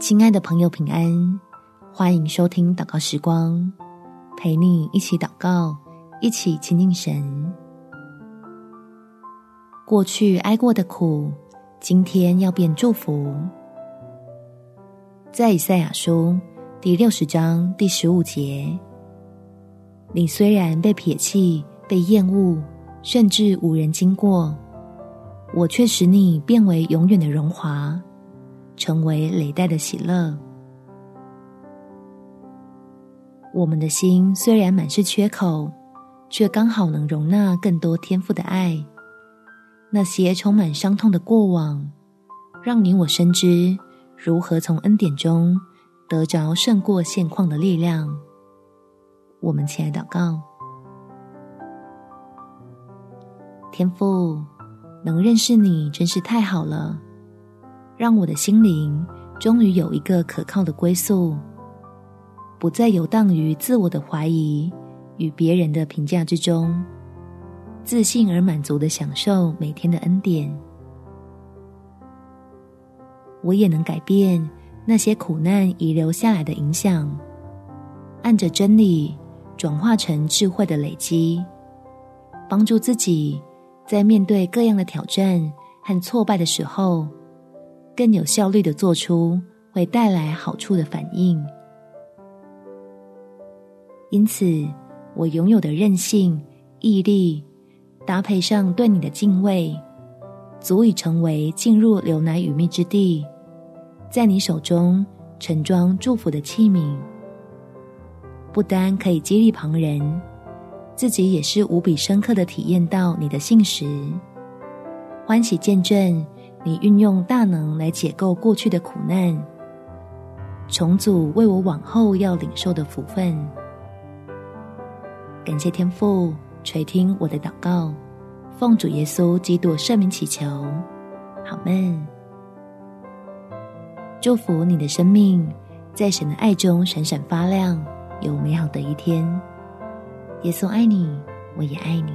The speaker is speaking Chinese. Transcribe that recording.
亲爱的朋友，平安！欢迎收听祷告时光，陪你一起祷告，一起亲近神。过去挨过的苦，今天要变祝福。在以赛亚书第六十章第十五节，你虽然被撇弃、被厌恶，甚至无人经过，我却使你变为永远的荣华。成为累代的喜乐。我们的心虽然满是缺口，却刚好能容纳更多天赋的爱。那些充满伤痛的过往，让你我深知如何从恩典中得着胜过现况的力量。我们起来祷告，天父，能认识你真是太好了。让我的心灵终于有一个可靠的归宿，不再游荡于自我的怀疑与别人的评价之中，自信而满足地享受每天的恩典。我也能改变那些苦难遗留下来的影响，按着真理转化成智慧的累积，帮助自己在面对各样的挑战和挫败的时候，更有效率的做出会带来好处的反应，因此我拥有的韧性、毅力，搭配上对你的敬畏，足以成为进入流奶与蜜之地，在你手中盛装祝福的器皿。不单可以激励旁人，自己也是无比深刻的体验到你的信实，欢喜见证。你运用大能来解构过去的苦难，重组为我往后要领受的福分。感谢天父垂听我的祷告，奉主耶稣基督圣名祈求，好们。祝福你的生命在神的爱中闪闪发亮，有美好的一天。耶稣爱你，我也爱你。